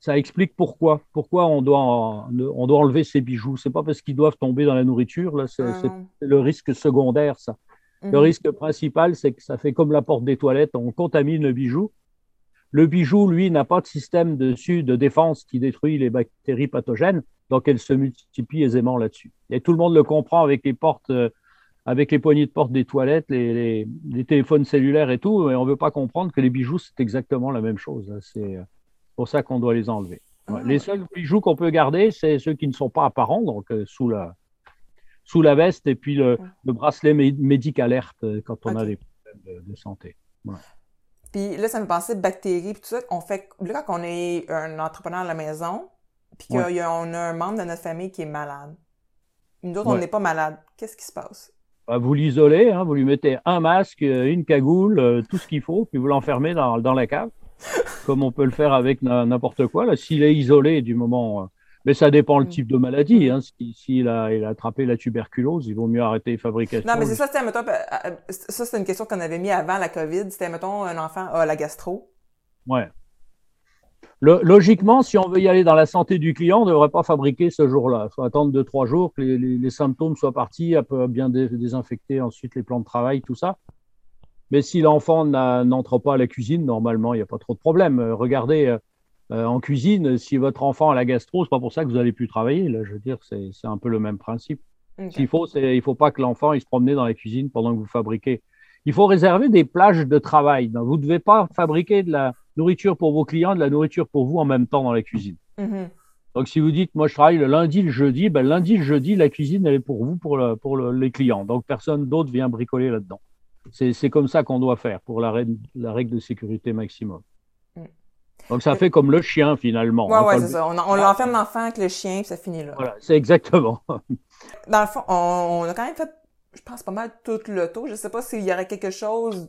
ça explique pourquoi. Pourquoi on doit, en, on doit enlever ses bijoux? C'est pas parce qu'ils doivent tomber dans la nourriture, là, c'est Ah. le risque secondaire, ça. Le Mhm. risque principal, c'est que ça fait comme la porte des toilettes, on contamine le bijou. Le bijou, lui, n'a pas de système dessus de défense qui détruit les bactéries pathogènes, donc elle se multiplie aisément là-dessus. Et tout le monde le comprend avec les portes, euh, avec les poignées de porte des toilettes, les, les, les téléphones cellulaires et tout, et on ne veut pas comprendre que les bijoux, c'est exactement la même chose. hein. C'est euh, pour ça qu'on doit les enlever. Ouais. Ah. Les seuls bijoux qu'on peut garder, c'est ceux qui ne sont pas apparents, donc euh, sous la, sous la veste, et puis le, le bracelet mé médic-alerte euh, quand on a des problèmes de, de santé. Ouais. Puis là, ça me pensait bactéries puis tout ça. On fait, là, quand on est un entrepreneur à la maison, puis qu'on Ouais. a, un membre de notre famille qui est malade. Nous autres, on n'est pas malade. Qu'est-ce qui se passe? Bah, Vous l'isolez, hein, vous lui mettez un masque, euh, une cagoule, euh, tout ce qu'il faut, puis vous l'enfermez dans, dans la cave, comme on peut le faire avec n'importe quoi. S'il est isolé du moment, mais ça dépend le Mm. type de maladie. Hein. Si- S'il a, il a attrapé la tuberculose, il vaut mieux arrêter les fabrications. Non, mais c'est ça, c'était, mettons, euh, euh, ça, c'était une question qu'on avait mis avant la COVID. C'était, mettons, un enfant a la gastro. Ouais. Le- logiquement, si on veut y aller dans la santé du client, on ne devrait pas fabriquer ce jour-là. Il faut attendre deux, trois jours que les, les- les symptômes soient partis, bien dé- désinfecter ensuite les plans de travail, tout ça. Mais si l'enfant n'entre pas à la cuisine, normalement, il n'y a pas trop de problème. Euh, regardez, euh, en cuisine, si votre enfant a la gastro, c'est pas pour ça que vous allez plus travailler. Là, je veux dire, c'est c'est un peu le même principe. Ok. Ce qu'il faut, c'est il faut pas que l'enfant il se promène dans la cuisine pendant que vous fabriquez. Il faut réserver des plages de travail. Donc, Vous ne devez pas fabriquer de la nourriture pour vos clients, de la nourriture pour vous en même temps dans la cuisine. Mhm. Donc, si vous dites, moi, je travaille le lundi, le jeudi, ben, lundi, le jeudi, la cuisine, elle est pour vous, pour, le- pour le- les clients. Donc, personne d'autre vient bricoler là-dedans. C'est c'est comme ça qu'on doit faire pour la règle, la règle de sécurité maximum. Donc, ça fait comme le chien, finalement. Ouais, hein, ouais, quand c'est le- ça. On, on l'enferme l'enfant avec le chien, puis ça finit là. Voilà, c'est exactement. Dans le fond, on, on a quand même fait, je pense, pas mal tout le tour. Je sais pas s'il y aurait quelque chose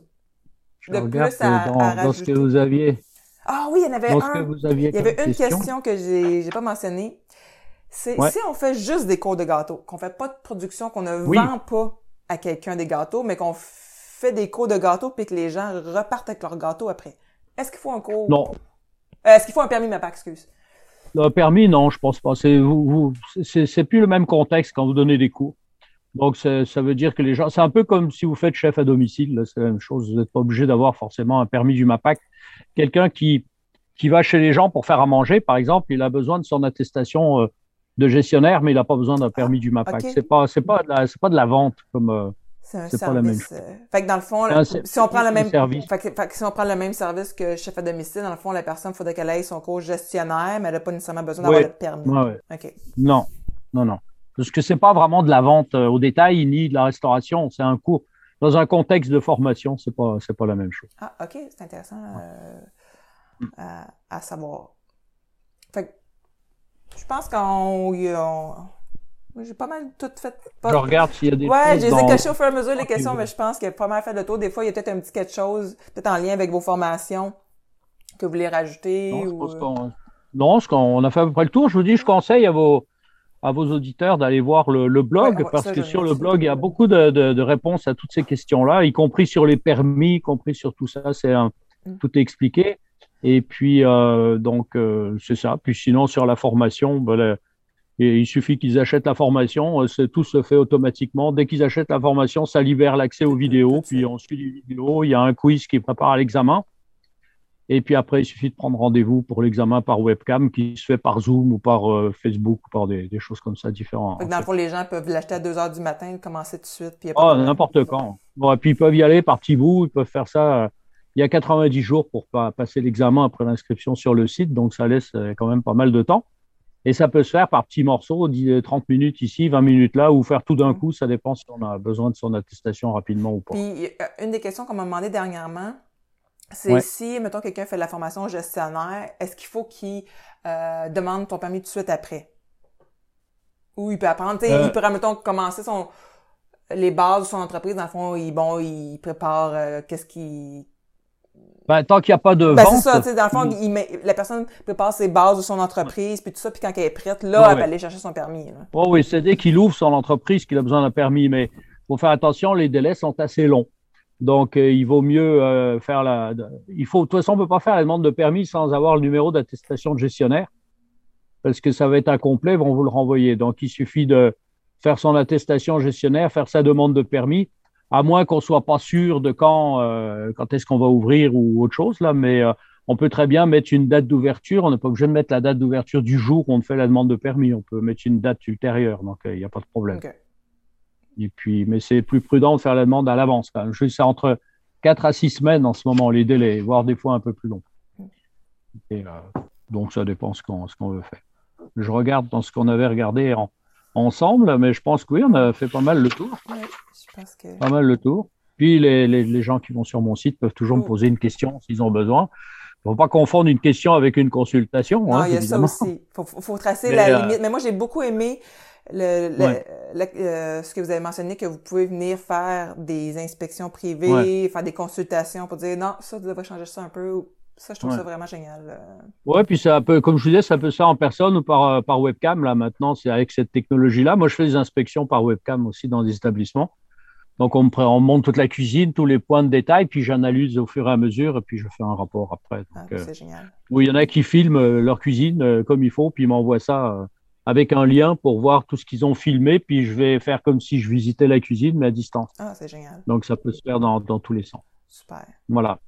Je de plus à, dans, à dans ce que rajouter. vous aviez. Ah oui, il y en avait Dans ce que un. vous aviez Il y avait une question. question que j'ai j'ai pas mentionnée. C'est Ouais. si on fait juste des cours de gâteaux, qu'on fait pas de production, qu'on ne Oui. vend pas à quelqu'un des gâteaux, mais qu'on fait des cours de gâteaux puis que les gens repartent avec leurs gâteaux après. Est-ce qu'il faut un cours? Non. Euh, Est-ce qu'il faut un permis MAPAC, excuse? Le permis, non, je pense pas. C'est vous, plus le même contexte quand vous donnez des cours. Donc, ça veut dire que les gens, c'est un peu comme si vous faites chef à domicile, c'est la même chose. Vous n'êtes pas obligé d'avoir forcément un permis du MAPAC. Quelqu'un qui, qui va chez les gens pour faire à manger, par exemple, il a besoin de son attestation euh, de gestionnaire, mais il n'a pas besoin d'un permis du MAPAC. ok. C'est pas, c'est pas, de la- c'est pas de la vente comme. C'est un pas service. la même euh, Fait que dans le fond, si on prend le même service. Fait que, fait que si on prend le même service que chef à domicile, dans le fond, la personne, faudrait qu'elle ait son cours gestionnaire, mais elle n'a pas nécessairement besoin d'avoir le permis. ouais. OK. Non, non, non. Parce que c'est pas vraiment de la vente euh, au détail ni de la restauration. C'est un cours dans un contexte de formation. C'est pas, c'est pas la même chose. Ah, OK, c'est intéressant euh, à, à savoir. Fait que je pense qu'on. J'ai pas mal tout fait. Pas- Je regarde s'il y a des Ouais, je les ai cachées au fur et à mesure les questions, ouais. mais je pense qu'il y a pas mal fait le tour. Des fois, il y a peut-être un petit quelque chose, peut-être en lien avec vos formations, que vous voulez rajouter. Non, je ou... pense qu'on- non, ce qu'on on a fait à peu près le tour. Je vous dis, je conseille à vos, à vos auditeurs d'aller voir le, le blog, Ouais, parce ça, que sur le blog, il y a beaucoup de, de- de réponses à toutes ces questions-là, y compris sur les permis, y compris sur tout ça. C'est un- Mm. tout est expliqué. Et puis, euh, donc, euh, c'est ça. Puis sinon, sur la formation, ben, le- et il suffit qu'ils achètent la formation, euh, tout se fait automatiquement. Dès qu'ils achètent la formation, ça libère l'accès aux vidéos. Puis on suit les vidéos. Il y a un quiz qui prépare à l'examen. Et puis après, il suffit de prendre rendez-vous pour l'examen par webcam qui se fait par Zoom ou par euh, Facebook ou par des, des choses comme ça différentes. Dans le fond, les gens peuvent l'acheter à 2 heures du matin, commencer tout de suite. Puis y a pas Oh, de problème. n'importe quand. Bon, et puis ils peuvent y aller par petits bouts, ils peuvent faire ça. euh, il y a 90 jours pour pas passer l'examen après l'inscription sur le site, donc ça laisse quand même pas mal de temps. Et ça peut se faire par petits morceaux, 10, 30 minutes ici, 20 minutes là, ou faire tout d'un Mm. coup, ça dépend si on a besoin de son attestation rapidement ou pas. Puis, euh, une des questions qu'on m'a demandé dernièrement, c'est Ouais. si, mettons, quelqu'un fait de la formation gestionnaire, est-ce qu'il faut qu'il euh, demande ton permis tout de suite après? Ou il peut apprendre, tu sais, Euh. il peut, mettons, commencer son, les bases de son entreprise, dans le fond, il, bon, il prépare euh, qu'est-ce qu'il... Ben, tant qu'il n'y a pas de Ben, vente, c'est ça, tu sais, dans le fond, il met, la personne prépare ses bases de son entreprise, puis tout ça, puis quand elle est prête, là, Ouais, elle ouais. va aller chercher son permis, là. Oh oui, c'est dès qu'il ouvre son entreprise qu'il a besoin d'un permis, mais faut faire attention, les délais sont assez longs. Donc, euh, il vaut mieux euh, faire la. Il faut, de toute façon, on ne peut pas faire la demande de permis sans avoir le numéro d'attestation de gestionnaire, parce que ça va être incomplet, ils vont vous le renvoyer. Donc, il suffit de faire son attestation gestionnaire, faire sa demande de permis, à moins qu'on soit pas sûr de quand, euh, quand est-ce qu'on va ouvrir ou autre chose là, mais euh, on peut très bien mettre une date d'ouverture. On n'est pas obligé de mettre la date d'ouverture du jour où on fait la demande de permis. On peut mettre une date ultérieure, donc euh, il n'y a pas de problème. Et puis, mais c'est plus prudent de faire la demande à l'avance. Je sais, entre 4 à 6 semaines en ce moment, les délais, voire des fois un peu plus longs. Et, euh, donc, ça dépend ce qu'on ce qu'on veut faire. Je regarde dans ce qu'on avait regardé en- ensemble, mais je pense que oui, on a fait pas mal le tour. Ouais, je pense que... Pas mal le tour. Puis, les, les, les gens qui vont sur mon site peuvent toujours me poser une question s'ils ont besoin. Il ne faut pas confondre une question avec une consultation. Non, hein, il y a évidemment. ça aussi. Faut, faut, faut tracer Mais, la euh, limite. Mais moi, j'ai beaucoup aimé le, le- Ouais. le- euh, ce que vous avez mentionné, que vous pouvez venir faire des inspections privées, faire des consultations pour dire non, ça, tu devrais changer ça un peu. Ça, je trouve Ouais. ça vraiment génial. euh. Ouais, puis ça peut, comme je vous disais, ça peut se faire en personne ou par, euh, par webcam. Là, maintenant, c'est avec cette technologie-là. Moi, je fais des inspections par webcam aussi dans des établissements. Donc, on me on monte toute la cuisine, tous les points de détail, puis j'analyse au fur et à mesure, et puis je fais un rapport après. Ah, euh, c'est génial. oui, il y en a qui filment leur cuisine comme il faut, puis ils m'envoient ça avec un lien pour voir tout ce qu'ils ont filmé, puis je vais faire comme si je visitais la cuisine, mais à distance. Ah, c'est génial. Donc, ça peut se faire dans, dans tous les sens. Super. Voilà.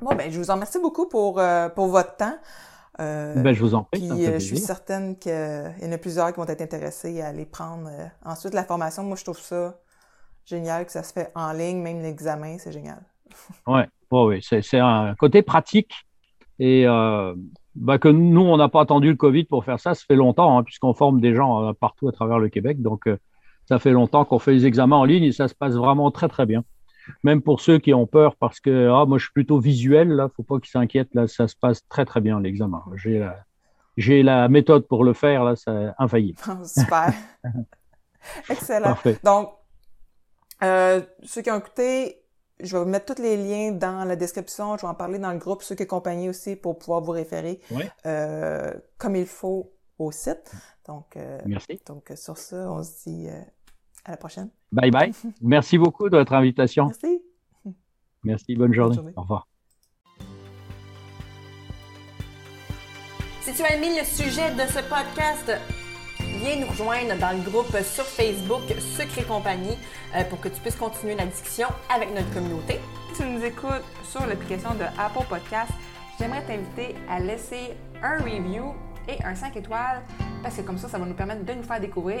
Bon, ben, je vous en remercie beaucoup pour, euh, pour votre temps. Euh, Ben, je vous en prie. Puis euh, je suis certaine qu'il y en a plusieurs qui vont être intéressés à aller prendre ensuite la formation. Moi, je trouve ça génial que ça se fait en ligne, même l'examen, c'est génial. Ouais, ouais, ouais, c'est, un côté pratique et bah, que nous, on n'a pas attendu le Covid pour faire ça. Ça fait longtemps, hein, puisqu'on forme des gens partout à travers le Québec. Donc, ça fait longtemps qu'on fait les examens en ligne et ça se passe vraiment très, très bien. Même pour ceux qui ont peur parce que ah, moi, je suis plutôt visuel, là, faut pas qu'ils s'inquiètent. Là, ça se passe très, très bien, l'examen. J'ai la, j'ai la méthode pour le faire, là, c'est infaillible. Super. Excellent. Parfait. Donc, euh, ceux qui ont écouté, je vais vous mettre tous les liens dans la description. Je vais en parler dans le groupe, ceux qui accompagnent aussi, pour pouvoir vous référer euh, comme il faut au site. Donc, euh, Merci. donc sur ça, on se dit à la prochaine. Bye bye. Merci beaucoup de votre invitation. Merci. Merci. Bonne journée. journée. Au revoir. Si tu as aimé le sujet de ce podcast, viens nous rejoindre dans le groupe sur Facebook Secret Compagnie euh, pour que tu puisses continuer la discussion avec notre communauté. Si tu nous écoutes sur l'application de Apple Podcast, j'aimerais t'inviter à laisser un review et un 5 étoiles parce que comme ça, ça va nous permettre de nous faire découvrir